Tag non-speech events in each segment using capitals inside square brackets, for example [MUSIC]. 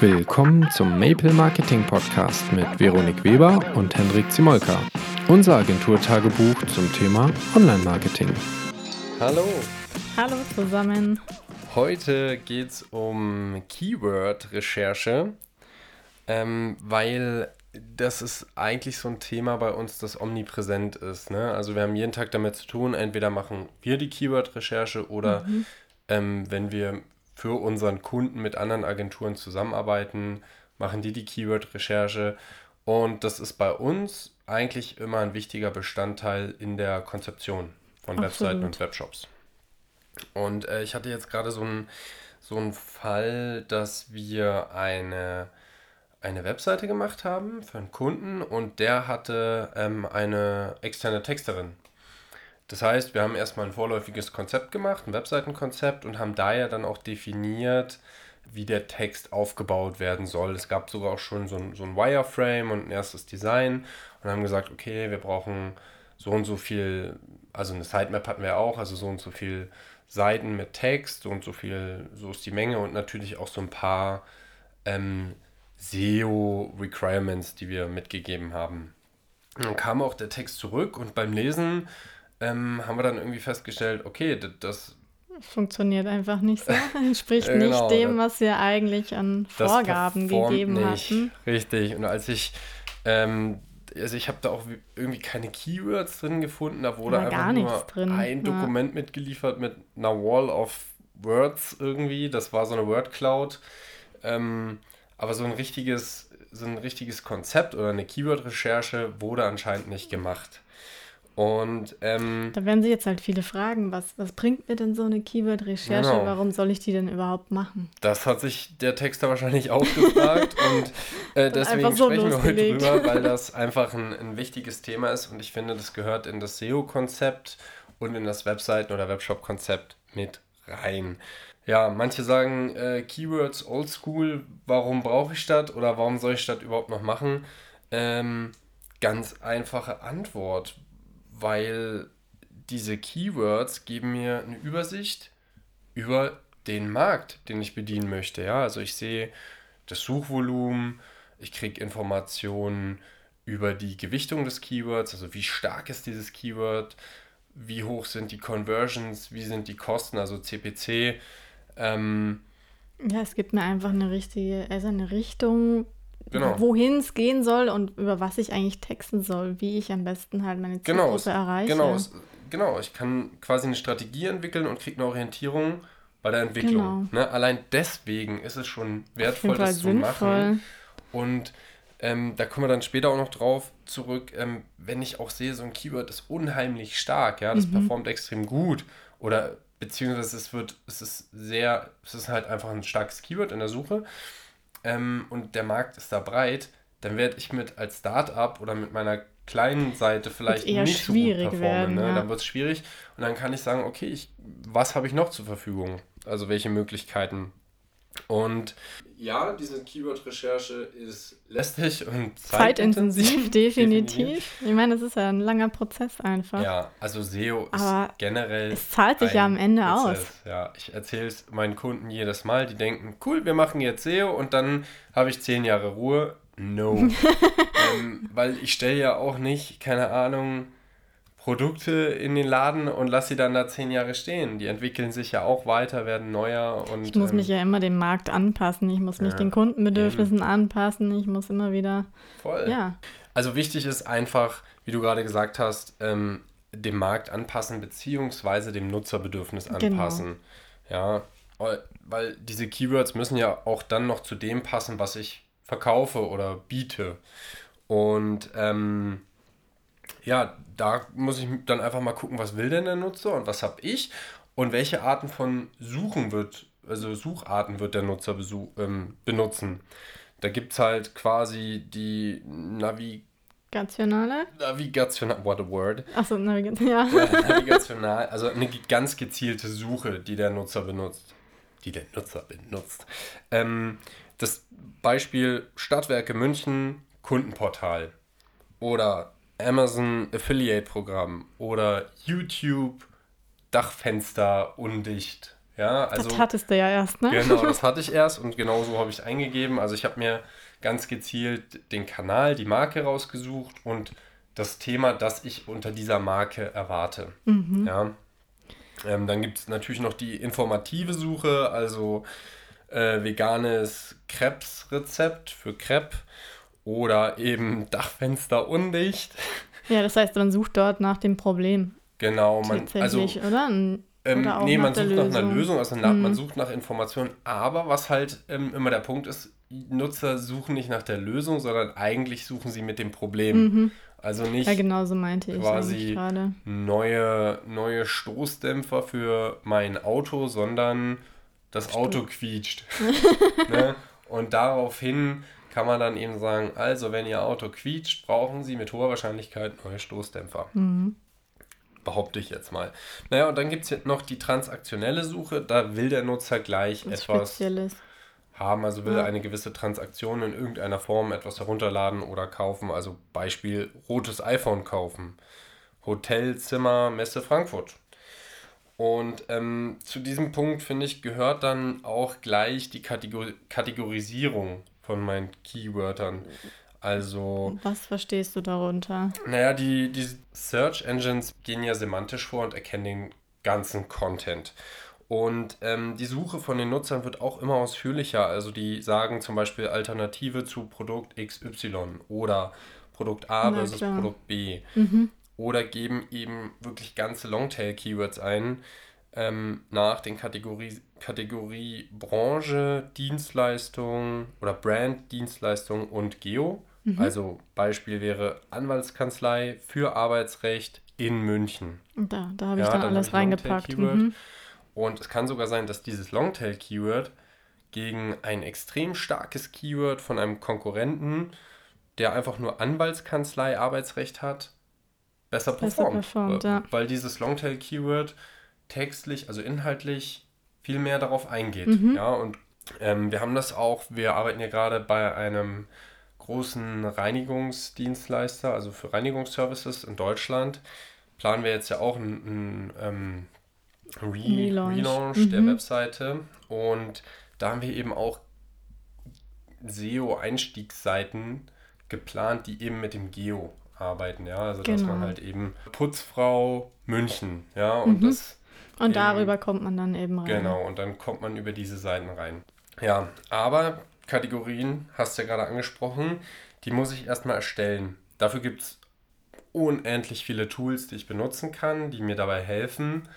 Willkommen zum Maple Marketing Podcast mit Veronik Weber und Hendrik Zimolka. Unser Agenturtagebuch zum Thema Online-Marketing. Hallo. Hallo zusammen. Heute geht es um Keyword-Recherche, ähm, weil das ist eigentlich so ein Thema bei uns, das omnipräsent ist. Ne? Also wir haben jeden Tag damit zu tun, entweder machen wir die Keyword-Recherche oder mhm. ähm, wenn wir für unseren Kunden mit anderen Agenturen zusammenarbeiten, machen die die Keyword-Recherche. Und das ist bei uns eigentlich immer ein wichtiger Bestandteil in der Konzeption von Absolut. Webseiten und Webshops. Und äh, ich hatte jetzt gerade so einen so einen Fall, dass wir eine, eine Webseite gemacht haben für einen Kunden und der hatte ähm, eine externe Texterin das heißt, wir haben erstmal ein vorläufiges Konzept gemacht, ein Webseitenkonzept und haben da ja dann auch definiert, wie der Text aufgebaut werden soll. Es gab sogar auch schon so ein, so ein Wireframe und ein erstes Design und haben gesagt, okay, wir brauchen so und so viel, also eine Sitemap hatten wir auch, also so und so viel Seiten mit Text, so und so viel, so ist die Menge und natürlich auch so ein paar ähm, SEO-Requirements, die wir mitgegeben haben. Dann kam auch der Text zurück und beim Lesen ähm, haben wir dann irgendwie festgestellt, okay, das, funktioniert einfach nicht so. [LAUGHS] Entspricht genau, nicht dem, was wir eigentlich an Vorgaben gegeben nicht. hatten. Richtig. Und als ich, ähm, also ich habe da auch irgendwie keine Keywords drin gefunden, da wurde Aber einfach nur drin. ein ja. Dokument mitgeliefert mit einer Wall of Words irgendwie. Das war so eine Word Cloud. Ähm, aber so ein richtiges, so ein richtiges Konzept oder eine Keyword-Recherche wurde anscheinend nicht gemacht. Und ähm, da werden sich jetzt halt viele fragen, was, was bringt mir denn so eine Keyword-Recherche? Genau. Warum soll ich die denn überhaupt machen? Das hat sich der Texter wahrscheinlich auch gefragt [LAUGHS] und äh, deswegen so sprechen wir heute drüber, weil [LAUGHS] das einfach ein, ein wichtiges Thema ist und ich finde, das gehört in das SEO-Konzept und in das Webseiten- oder Webshop-Konzept mit rein. Ja, manche sagen äh, Keywords oldschool, warum brauche ich das oder warum soll ich das überhaupt noch machen? Ähm, ganz einfache Antwort weil diese Keywords geben mir eine Übersicht über den Markt, den ich bedienen möchte. Ja, also ich sehe das Suchvolumen, ich kriege Informationen über die Gewichtung des Keywords, also wie stark ist dieses Keyword, wie hoch sind die Conversions, wie sind die Kosten, also CPC. Ähm, ja, es gibt mir einfach eine richtige, also eine Richtung, genau. wohin es gehen soll und über was ich eigentlich texten soll, wie ich am besten halt meine genau, Zielgruppe genau, erreiche. Genau, genau, ich kann quasi eine Strategie entwickeln und kriege eine Orientierung bei der Entwicklung. Genau. Ne? Allein deswegen ist es schon wertvoll, das zu machen. Und ähm, da kommen wir dann später auch noch drauf zurück, ähm, wenn ich auch sehe, so ein Keyword ist unheimlich stark, ja, das mhm. performt extrem gut oder beziehungsweise es wird, es ist sehr, es ist halt einfach ein starkes Keyword in der Suche ähm, und der Markt ist da breit, dann werde ich mit als Startup oder mit meiner kleinen Seite vielleicht nicht so gut performen. Werden, ne? ja. Dann wird es schwierig und dann kann ich sagen, okay, ich, was habe ich noch zur Verfügung? Also welche Möglichkeiten und ja, diese Keyword-Recherche ist lästig und zeitintensiv. zeitintensiv [LAUGHS] definitiv. definitiv. Ich meine, es ist ja ein langer Prozess einfach. Ja, also SEO Aber ist generell. Es zahlt sich ja am Ende Prozess. aus. Ja, ich erzähle es meinen Kunden jedes Mal. Die denken, cool, wir machen jetzt SEO und dann habe ich zehn Jahre Ruhe. No. [LAUGHS] ähm, weil ich stelle ja auch nicht, keine Ahnung, Produkte in den Laden und lass sie dann da zehn Jahre stehen. Die entwickeln sich ja auch weiter, werden neuer und. Ich muss ähm, mich ja immer dem Markt anpassen. Ich muss mich ja, den Kundenbedürfnissen eben. anpassen. Ich muss immer wieder. Voll. Ja. Also wichtig ist einfach, wie du gerade gesagt hast, ähm, dem Markt anpassen beziehungsweise dem Nutzerbedürfnis genau. anpassen. Genau. Ja, weil diese Keywords müssen ja auch dann noch zu dem passen, was ich verkaufe oder biete. Und ähm, ja, da muss ich dann einfach mal gucken, was will denn der Nutzer und was habe ich und welche Arten von Suchen wird, also Sucharten wird der Nutzer besuch, ähm, benutzen. Da gibt es halt quasi die Navi Navigationale? Navigational, what a word. Achso, Navigation, ja. ja. Navigational, also eine ganz gezielte Suche, die der Nutzer benutzt. Die der Nutzer benutzt. Ähm, das Beispiel Stadtwerke München, Kundenportal. Oder Amazon Affiliate Programm oder YouTube Dachfenster undicht. Ja, also, das hattest du ja erst, ne? Genau, [LAUGHS] das hatte ich erst und genau so habe ich es eingegeben. Also ich habe mir ganz gezielt den Kanal, die Marke rausgesucht und das Thema, das ich unter dieser Marke erwarte. Mhm. Ja. Ähm, dann gibt es natürlich noch die informative Suche, also äh, veganes Krebsrezept für Crepe oder eben Dachfenster undicht. Ja, das heißt, man sucht dort nach dem Problem. Genau, man also oder? Ähm, oder nee, man sucht Lösung. nach einer Lösung, also nach, mhm. man sucht nach Informationen. Aber was halt ähm, immer der Punkt ist, Nutzer suchen nicht nach der Lösung, sondern eigentlich suchen sie mit dem Problem. Mhm. Also nicht ja, genau so meinte ich quasi neue, neue Stoßdämpfer für mein Auto, sondern das. Auto quietscht. [LAUGHS] ne? Und daraufhin kann man dann eben sagen, also wenn Ihr Auto quietscht, brauchen Sie mit hoher Wahrscheinlichkeit neue Stoßdämpfer. Mhm. Behaupte ich jetzt mal. Naja, und dann gibt es noch die transaktionelle Suche. Da will der Nutzer gleich Was etwas Spezielles. haben, also will ja. eine gewisse Transaktion in irgendeiner Form etwas herunterladen oder kaufen. Also Beispiel rotes iPhone kaufen. Hotelzimmer, Messe Frankfurt. Und ähm, zu diesem Punkt, finde ich, gehört dann auch gleich die Kategor Kategorisierung von meinen Keywörtern. Also. Was verstehst du darunter? Naja, die, die Search Engines gehen ja semantisch vor und erkennen den ganzen Content. Und ähm, die Suche von den Nutzern wird auch immer ausführlicher. Also die sagen zum Beispiel Alternative zu Produkt XY oder Produkt A versus. Produkt B. Mhm oder geben eben wirklich ganze Longtail-Keywords ein ähm, nach den Kategorie, Kategorie Branche, Dienstleistung oder Brand, Dienstleistung und Geo. Mhm. Also Beispiel wäre Anwaltskanzlei für Arbeitsrecht in München. Da, da habe ich ja, dann, dann alles reingepackt. Mhm. Und es kann sogar sein, dass dieses Longtail-Keyword gegen ein extrem starkes Keyword von einem Konkurrenten, der einfach nur Anwaltskanzlei Arbeitsrecht hat, besser performt. Besser performt ja. Weil dieses Longtail-Keyword textlich, also inhaltlich, viel mehr darauf eingeht. Mhm. Ja, und ähm, wir haben das auch, wir arbeiten ja gerade bei einem großen Reinigungsdienstleister, also für Reinigungsservices in Deutschland, planen wir jetzt ja auch einen, einen ähm, Re Relaunch, Relaunch mhm. der Webseite. Und da haben wir eben auch SEO-Einstiegsseiten geplant, die eben mit dem Geo arbeiten, ja. Also genau. dass man genau. halt eben Putzfrau München, ja, und mhm. das. Und eben, darüber kommt man dann eben rein. Genau, und dann kommt man über diese Seiten rein. Ja, aber Kategorien, hast du ja gerade angesprochen, die muss ich erstmal erstellen. Dafür gibt es unendlich viele Tools, die ich benutzen kann, die mir dabei helfen,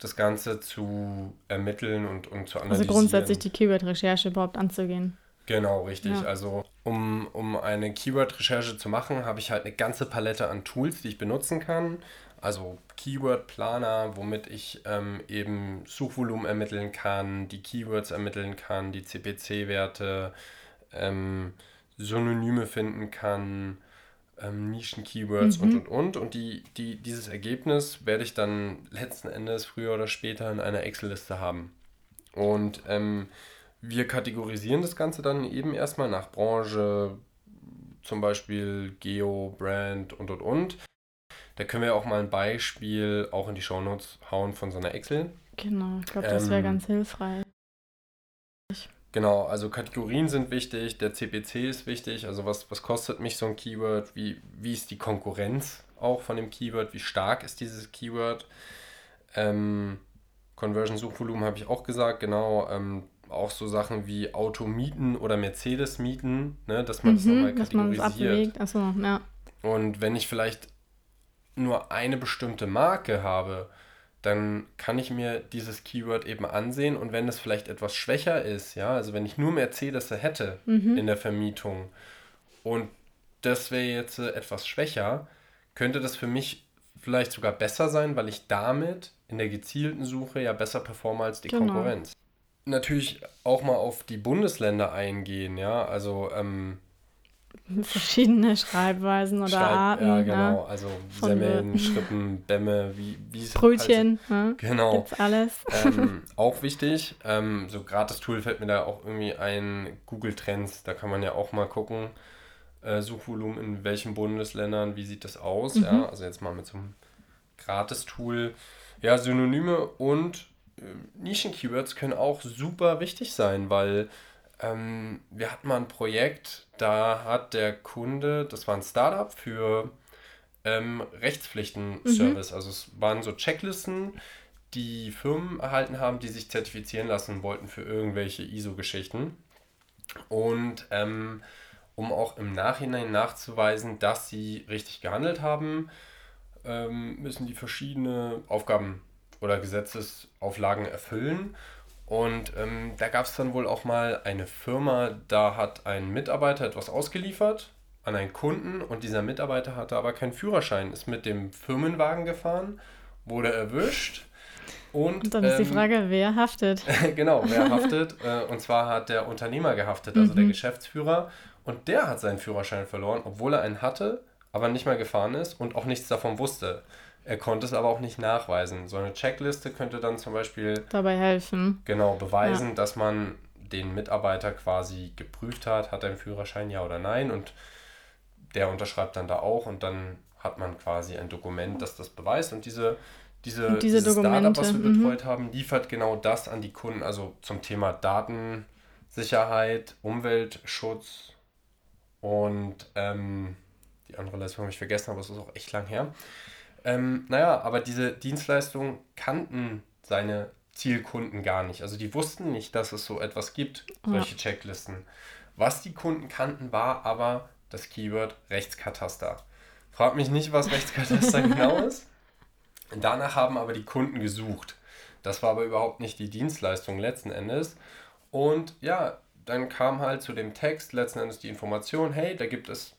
das Ganze zu ermitteln und, und zu analysieren. Also grundsätzlich die Keyword-Recherche überhaupt anzugehen. Genau, richtig. Ja. Also um, um eine Keyword-Recherche zu machen, habe ich halt eine ganze Palette an Tools, die ich benutzen kann. Also Keyword-Planer, womit ich ähm, eben Suchvolumen ermitteln kann, die Keywords ermitteln kann, die CPC-Werte, ähm, Synonyme finden kann, ähm, Nischen-Keywords mhm. und und und. Und die, die, dieses Ergebnis werde ich dann letzten Endes früher oder später in einer Excel-Liste haben. Und ähm, wir kategorisieren das Ganze dann eben erstmal nach Branche, zum Beispiel Geo, Brand und und und. Da können wir auch mal ein Beispiel auch in die Shownotes hauen von so einer Excel. Genau, ich glaube, das wäre ähm, ganz hilfreich. Genau, also Kategorien sind wichtig, der CPC ist wichtig, also was, was kostet mich so ein Keyword, wie, wie ist die Konkurrenz auch von dem Keyword, wie stark ist dieses Keyword. Ähm, Conversion-Suchvolumen habe ich auch gesagt, genau. Ähm, auch so Sachen wie Auto mieten oder Mercedes mieten, ne, dass man mhm, das nochmal kategorisiert. Achso, ja. Und wenn ich vielleicht nur eine bestimmte Marke habe, dann kann ich mir dieses Keyword eben ansehen und wenn es vielleicht etwas schwächer ist, ja, also wenn ich nur Mercedes hätte mhm. in der Vermietung und das wäre jetzt etwas schwächer, könnte das für mich vielleicht sogar besser sein, weil ich damit in der gezielten Suche ja besser performe als die genau. Konkurrenz natürlich auch mal auf die Bundesländer eingehen, ja, also ähm, [LAUGHS] verschiedene Schreibweisen oder Schreib, Arten. Ja, genau, ja. also Semmeln, [LAUGHS] Schrippen, Bämme, wie, wie es Brötchen, halt, ja, genau. Gibt's alles. [LAUGHS] Ähm, auch wichtig, ähm, so gratis Tool fällt mir da auch irgendwie ein, Google Trends, da kann man ja auch mal gucken, äh, Suchvolumen in welchen Bundesländern, wie sieht das aus, mhm. ja, also jetzt mal mit so einem gratis Tool. Ja, Synonyme und Nischen-Keywords können auch super wichtig sein, weil ähm, wir hatten mal ein Projekt, da hat der Kunde, das war ein Startup für ähm, Rechtspflichten-Service. Mhm. Also es waren so Checklisten, die Firmen erhalten haben, die sich zertifizieren lassen wollten für irgendwelche ISO-Geschichten. Und ähm, um auch im Nachhinein nachzuweisen, dass sie richtig gehandelt haben, ähm, müssen die verschiedene Aufgaben oder Gesetzesauflagen erfüllen. Und ähm, da gab es dann wohl auch mal eine Firma, da hat ein Mitarbeiter etwas ausgeliefert an einen Kunden und dieser Mitarbeiter hatte aber keinen Führerschein, ist mit dem Firmenwagen gefahren, wurde erwischt. Und, und dann ist ähm, die Frage, wer haftet? [LAUGHS] genau, wer [LAUGHS] haftet? Äh, und zwar hat der Unternehmer gehaftet, also mhm. der Geschäftsführer. Und der hat seinen Führerschein verloren, obwohl er einen hatte, aber nicht mal gefahren ist und auch nichts davon wusste. Er konnte es aber auch nicht nachweisen. So eine Checkliste könnte dann zum Beispiel dabei helfen. Genau, beweisen, ja. dass man den Mitarbeiter quasi geprüft hat, hat er einen Führerschein, ja oder nein. Und der unterschreibt dann da auch und dann hat man quasi ein Dokument, das das beweist. Und diese, diese, und diese Startup, was wir mhm. betreut haben, liefert genau das an die Kunden, also zum Thema Datensicherheit, Umweltschutz und ähm, die andere Leistung habe ich vergessen, aber es ist auch echt lang her. Ähm, naja, aber diese Dienstleistung kannten seine Zielkunden gar nicht. Also die wussten nicht, dass es so etwas gibt, solche ja. Checklisten. Was die Kunden kannten, war aber das Keyword Rechtskataster. Frag mich nicht, was Rechtskataster [LAUGHS] genau ist. Danach haben aber die Kunden gesucht. Das war aber überhaupt nicht die Dienstleistung letzten Endes. Und ja, dann kam halt zu dem Text letzten Endes die Information, hey, da gibt es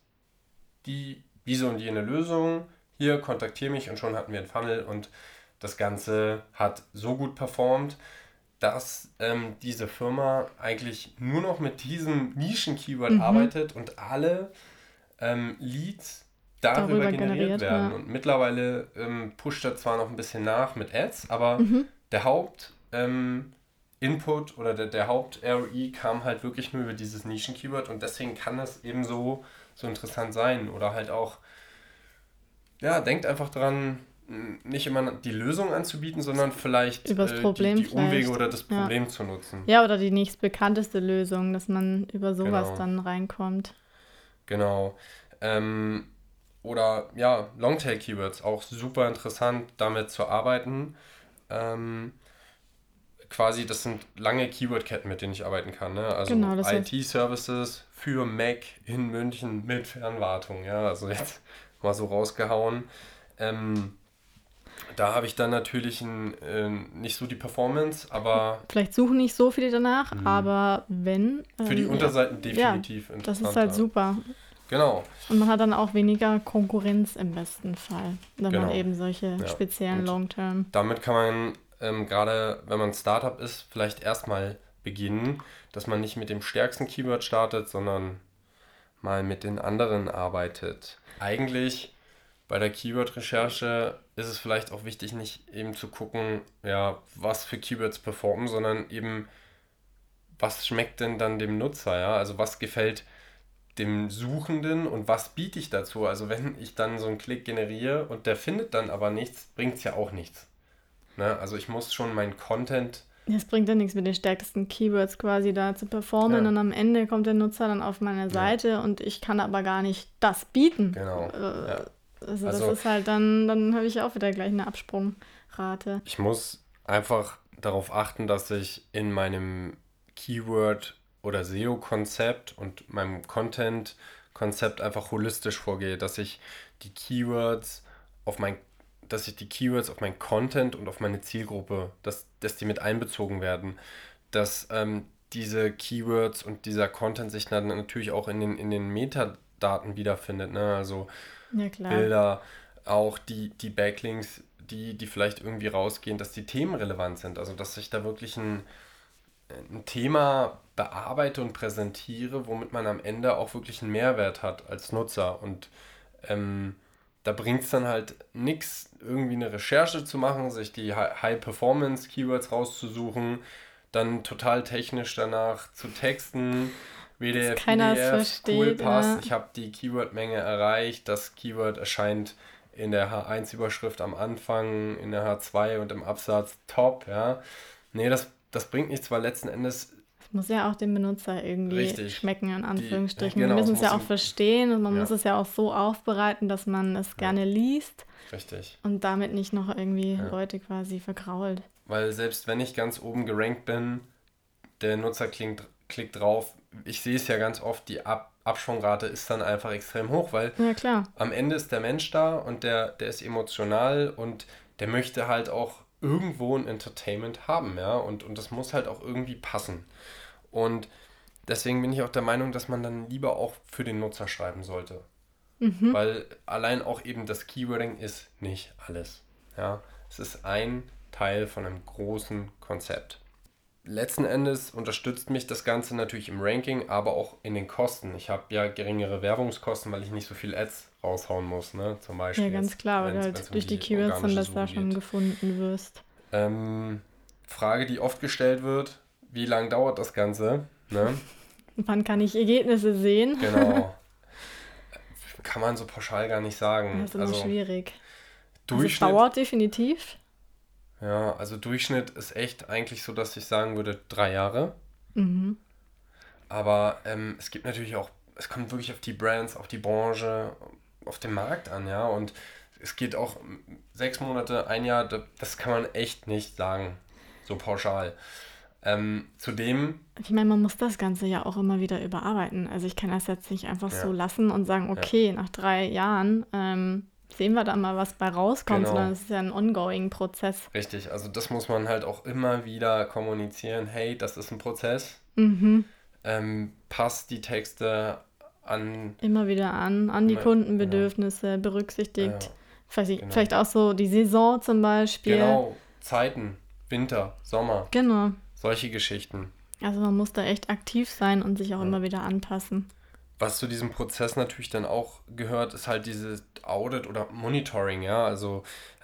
die, diese und jene Lösung, hier kontaktiere mich und schon hatten wir einen Funnel und das Ganze hat so gut performt, dass ähm, diese Firma eigentlich nur noch mit diesem Nischen-Keyword mhm. arbeitet und alle ähm, Leads darüber, darüber generiert, generiert, werden. Ja. Und mittlerweile ähm, pusht er zwar noch ein bisschen nach mit Ads, aber mhm. der Haupt ähm, Input oder der, der Haupt-ROI kam halt wirklich nur über dieses Nischen-Keyword und deswegen kann das eben so, so interessant sein. Oder halt auch, ja, denkt einfach dran, nicht immer die Lösung anzubieten, sondern vielleicht äh, die, die Umwege oder das Problem ja. zu nutzen. Ja, oder die nächstbekannteste Lösung, dass man über sowas genau. dann reinkommt. Genau. Ähm, oder ja, Longtail-Keywords, auch super interessant, damit zu arbeiten. Ähm, quasi, das sind lange Keyword-Ketten, mit denen ich arbeiten kann. Ne? Also genau, IT-Services für Mac in München mit Fernwartung. Ja, also jetzt mal so rausgehauen. Ähm, da habe ich dann natürlich ein, äh, nicht so die Performance, aber. [LAUGHS] Vielleicht suchen nicht so viele danach, mh. aber wenn. Ähm, Für die ähm, Unterseiten ja. definitiv ja, Das ist halt super. Genau. Und man hat dann auch weniger Konkurrenz im besten Fall, wenn genau. man eben solche ja. speziellen Long-Term. Damit kann man ähm, gerade, wenn man Startup ist, vielleicht erstmal beginnen, dass man nicht mit dem stärksten Keyword startet, sondern mal mit den anderen arbeitet. Eigentlich bei der Keyword-Recherche ist es vielleicht auch wichtig, nicht eben zu gucken, ja, was für Keywords performen, sondern eben, was schmeckt denn dann dem Nutzer, ja? Also was gefällt dem Suchenden und was biete ich dazu? Also wenn ich dann so einen Klick generiere und der findet dann aber nichts, bringt es ja auch nichts. Ne? Also ich muss schon meinen Content. Es bringt ja nichts mit den stärksten Keywords quasi da zu performen ja. und am Ende kommt der Nutzer dann auf meine Seite ja. und ich kann aber gar nicht das bieten. Genau. Äh, ja. Also, also das ist halt dann, dann habe ich auch wieder gleich eine Absprungrate. Ich muss einfach darauf achten, dass ich in meinem Keyword oder SEO-Konzept und meinem Content-Konzept einfach holistisch vorgehe, dass ich die Keywords auf mein dass ich die Keywords auf mein Content und auf meine Zielgruppe, dass, dass die mit einbezogen werden, dass ähm, diese Keywords und dieser Content sich dann natürlich auch in den, in den Metadaten wiederfindet. Ne? Also ja, Bilder, auch die, die Backlinks, die, die vielleicht irgendwie rausgehen, dass die Themen relevant sind. Also dass ich da wirklich ein, ein Thema bearbeite und präsentiere, womit man am Ende auch wirklich einen Mehrwert hat als Nutzer. Und ähm, da bringt es dann halt nichts, irgendwie eine Recherche zu machen, sich die High-Performance-Keywords rauszusuchen, dann total technisch danach zu texten WDF, PDF, cool, passt. Ja. Ich habe die Keyword-Menge erreicht. Das Keyword erscheint in der H1-Überschrift am Anfang, in der H2 und im Absatz top, ja. Nee, das, das bringt nichts, weil letzten Endes muss ja auch dem Benutzer irgendwie Richtig. schmecken, in Anführungsstrichen. Die, genau, wir müssen es ja auch verstehen und man ja. muss es ja auch so aufbereiten, dass man es gerne liest. Richtig. Und damit nicht noch irgendwie. Leute quasi vergrault. Weil selbst wenn ich ganz oben gerankt bin, der Nutzer klingt, klickt drauf, ich sehe es ja ganz oft, die Ab Abschwungrate ist dann einfach extrem hoch, weil am Ende ist der Mensch da und der, der ist emotional und der möchte halt auch irgendwo ein Entertainment haben, ja, und, und das muss halt auch irgendwie passen. Und deswegen bin ich auch der Meinung, dass man dann lieber auch für den Nutzer schreiben sollte. Mhm. Weil allein auch eben das Keywording ist nicht alles. Ja, es ist ein Teil von einem großen Konzept. Letzten Endes unterstützt mich das Ganze natürlich im Ranking, aber auch in den Kosten. Ich habe ja geringere Werbungskosten, weil ich nicht so viel Ads raushauen muss, ne? Zum Beispiel. Ja, ganz klar, weil du halt durch die, Keywords dann besser schon gefunden wirst. Ähm, Frage, die oft gestellt wird, wie lange dauert das Ganze. Ne? Wann kann ich Ergebnisse sehen? Genau. [LAUGHS] Kann man so pauschal gar nicht sagen. Das ist immer also, schwierig. Durchschnitt, also dauert definitiv. Ja, also Durchschnitt ist echt eigentlich so, dass ich sagen würde, drei Jahre. Mhm. Aber ähm, es gibt natürlich auch, es kommt wirklich auf die Brands, auf die Branche, auf den Markt an, ja. Und es geht auch sechs Monate, ein Jahr, das kann man echt nicht sagen, so pauschal. Ähm, zudem. Ich meine, man muss das Ganze ja auch immer wieder überarbeiten. Also ich kann das jetzt nicht einfach ja. so lassen und sagen, okay, ja. nach drei Jahren ähm, sehen wir da mal, was bei rauskommt, genau. sondern es ist ja ein ongoing Prozess. Richtig, also das muss man halt auch immer wieder kommunizieren. Hey, das ist ein Prozess. Mhm. Ähm, passt die Texte an. Immer wieder an, an die Kundenbedürfnisse, genau. berücksichtigt. Ja. Vielleicht, genau. vielleicht auch so die Saison zum Beispiel. Genau, Zeiten, Winter, Sommer. Genau. Solche Geschichten. Also man muss da echt aktiv sein und sich auch ja. immer wieder anpassen. Was zu diesem Prozess natürlich dann auch gehört, ist halt dieses Audit oder Monitoring, ja. Also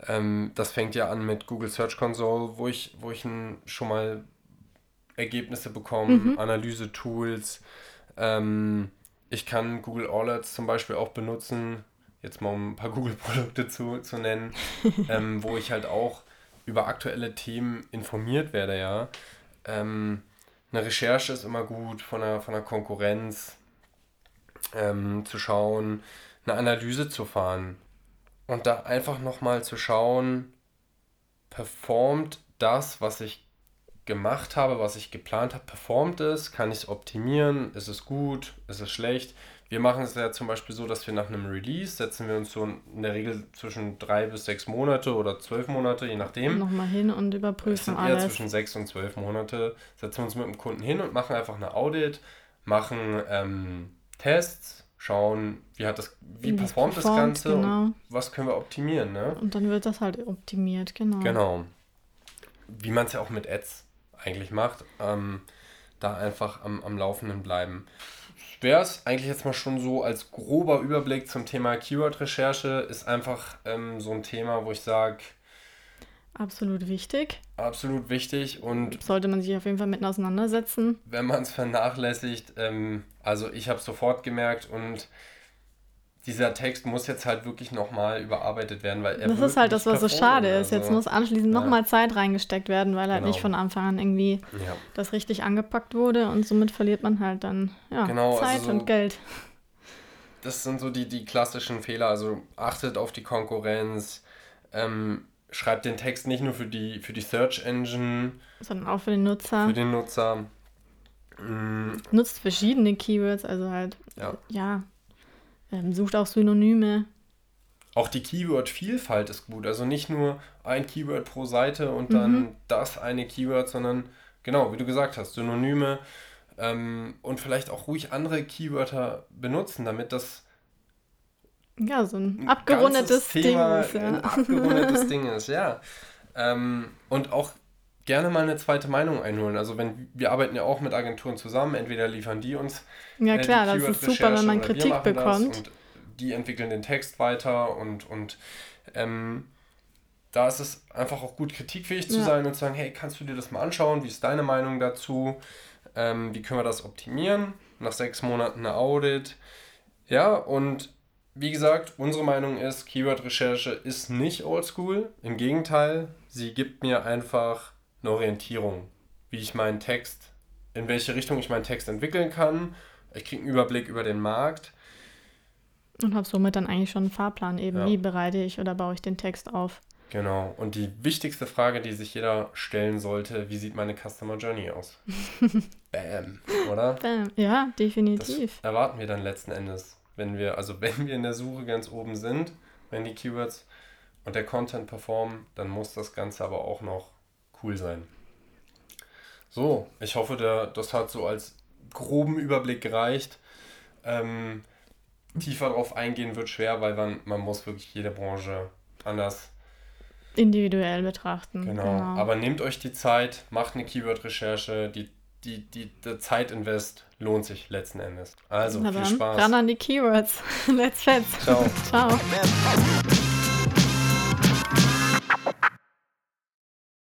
ähm, das fängt ja an mit Google Search Console, wo ich, wo ich schon mal Ergebnisse bekomme, mhm. Analyse-Tools. Ähm, ich kann Google Alerts zum Beispiel auch benutzen, jetzt mal um ein paar [LAUGHS] Google-Produkte zu, zu nennen, [LAUGHS] ähm, wo ich halt auch über aktuelle Themen informiert werde, ja. Ähm, eine Recherche ist immer gut von der, von der Konkurrenz ähm, zu schauen, eine Analyse zu fahren und da einfach nochmal zu schauen, performt das, was ich gemacht habe, was ich geplant habe, performt es, kann ich es optimieren, ist es gut, ist es schlecht, wir machen es ja zum Beispiel so, dass wir nach einem Release setzen wir uns so in der Regel zwischen drei bis sechs Monate oder zwölf Monate, je nachdem. Nochmal hin und überprüfen sind alles. Eher zwischen sechs und zwölf Monate setzen wir uns mit dem Kunden hin und machen einfach eine Audit, machen ähm, Tests, schauen, wie hat das, wie, wie performt, performt das Ganze genau. und was können wir optimieren, ne? Und dann wird das halt optimiert, genau. Genau. Wie man es ja auch mit Ads eigentlich macht, ähm, da einfach am, am Laufenden bleiben wäre es eigentlich jetzt mal schon so als grober Überblick zum Thema Keyword-Recherche. Ist einfach ähm, so ein Thema, wo ich sage. Absolut wichtig. Absolut wichtig und. Sollte man sich auf jeden Fall mit auseinandersetzen. Wenn man es vernachlässigt, ähm, also ich habe sofort gemerkt und dieser Text muss jetzt halt wirklich nochmal überarbeitet werden, weil er Das ist halt das, was so schade ist. Jetzt muss anschließend ja. nochmal Zeit reingesteckt werden, weil halt genau. nicht von Anfang an irgendwie ja. das richtig angepackt wurde und somit verliert man halt dann ja, genau, also Zeit also so, und Geld. Das sind so die, die klassischen Fehler. Also achtet auf die Konkurrenz, ähm, schreibt den Text nicht nur für die, für die Search Engine, sondern auch für den Nutzer. Für den Nutzer. Mhm. Nutzt verschiedene Keywords, also halt, ja, ja ähm, sucht auch Synonyme. Auch die Keyword-Vielfalt ist gut. Also nicht nur ein Keyword pro Seite und dann mhm. das eine Keyword, sondern genau, wie du gesagt hast, Synonyme ähm, und vielleicht auch ruhig andere Keywörter benutzen, damit das ja, so ein abgerundetes Thema, Ding ist. Ja. Ein abgerundetes [LAUGHS] Ding ist, ja. Ähm, und auch gerne mal eine zweite Meinung einholen. Also wenn wir arbeiten ja auch mit Agenturen zusammen, entweder liefern die uns ja äh, klar, das ist super, wenn man Kritik bekommt. Und die entwickeln den Text weiter und und ähm, da ist es einfach auch gut kritikfähig zu ja. sein und zu sagen, hey, kannst du dir das mal anschauen? Wie ist deine Meinung dazu? Ähm, wie können wir das optimieren? Nach sechs Monaten eine Audit. Ja, und wie gesagt, unsere Meinung ist, Keyword-Recherche ist nicht oldschool. Im Gegenteil, sie gibt mir einfach eine Orientierung, wie ich meinen Text, in welche Richtung ich meinen Text entwickeln kann. Ich kriege einen Überblick über den Markt. Und habe somit dann eigentlich schon einen Fahrplan eben, ja. wie bereite ich oder baue ich den Text auf. Genau. Und die wichtigste Frage, die sich jeder stellen sollte, wie sieht meine Customer Journey aus? [LAUGHS] Bam, oder? Bam, ja, definitiv. Das erwarten wir dann letzten Endes, wenn wir, also [LAUGHS] wenn wir in der Suche ganz oben sind, wenn die Keywords und der Content performen, dann muss das Ganze aber auch noch cool sein. So, ich hoffe, der, das hat so als groben Überblick gereicht. Ähm, tiefer darauf eingehen wird schwer, weil man, man muss wirklich jede Branche anders individuell betrachten. Genau. genau. Aber nehmt euch die Zeit, macht eine Keyword-Recherche, die, die, die, der Zeitinvest lohnt sich letzten Endes. Also, Na viel Spaß. Ran an die Keywords. [LAUGHS] Let's fetz. Ciao. Ciao.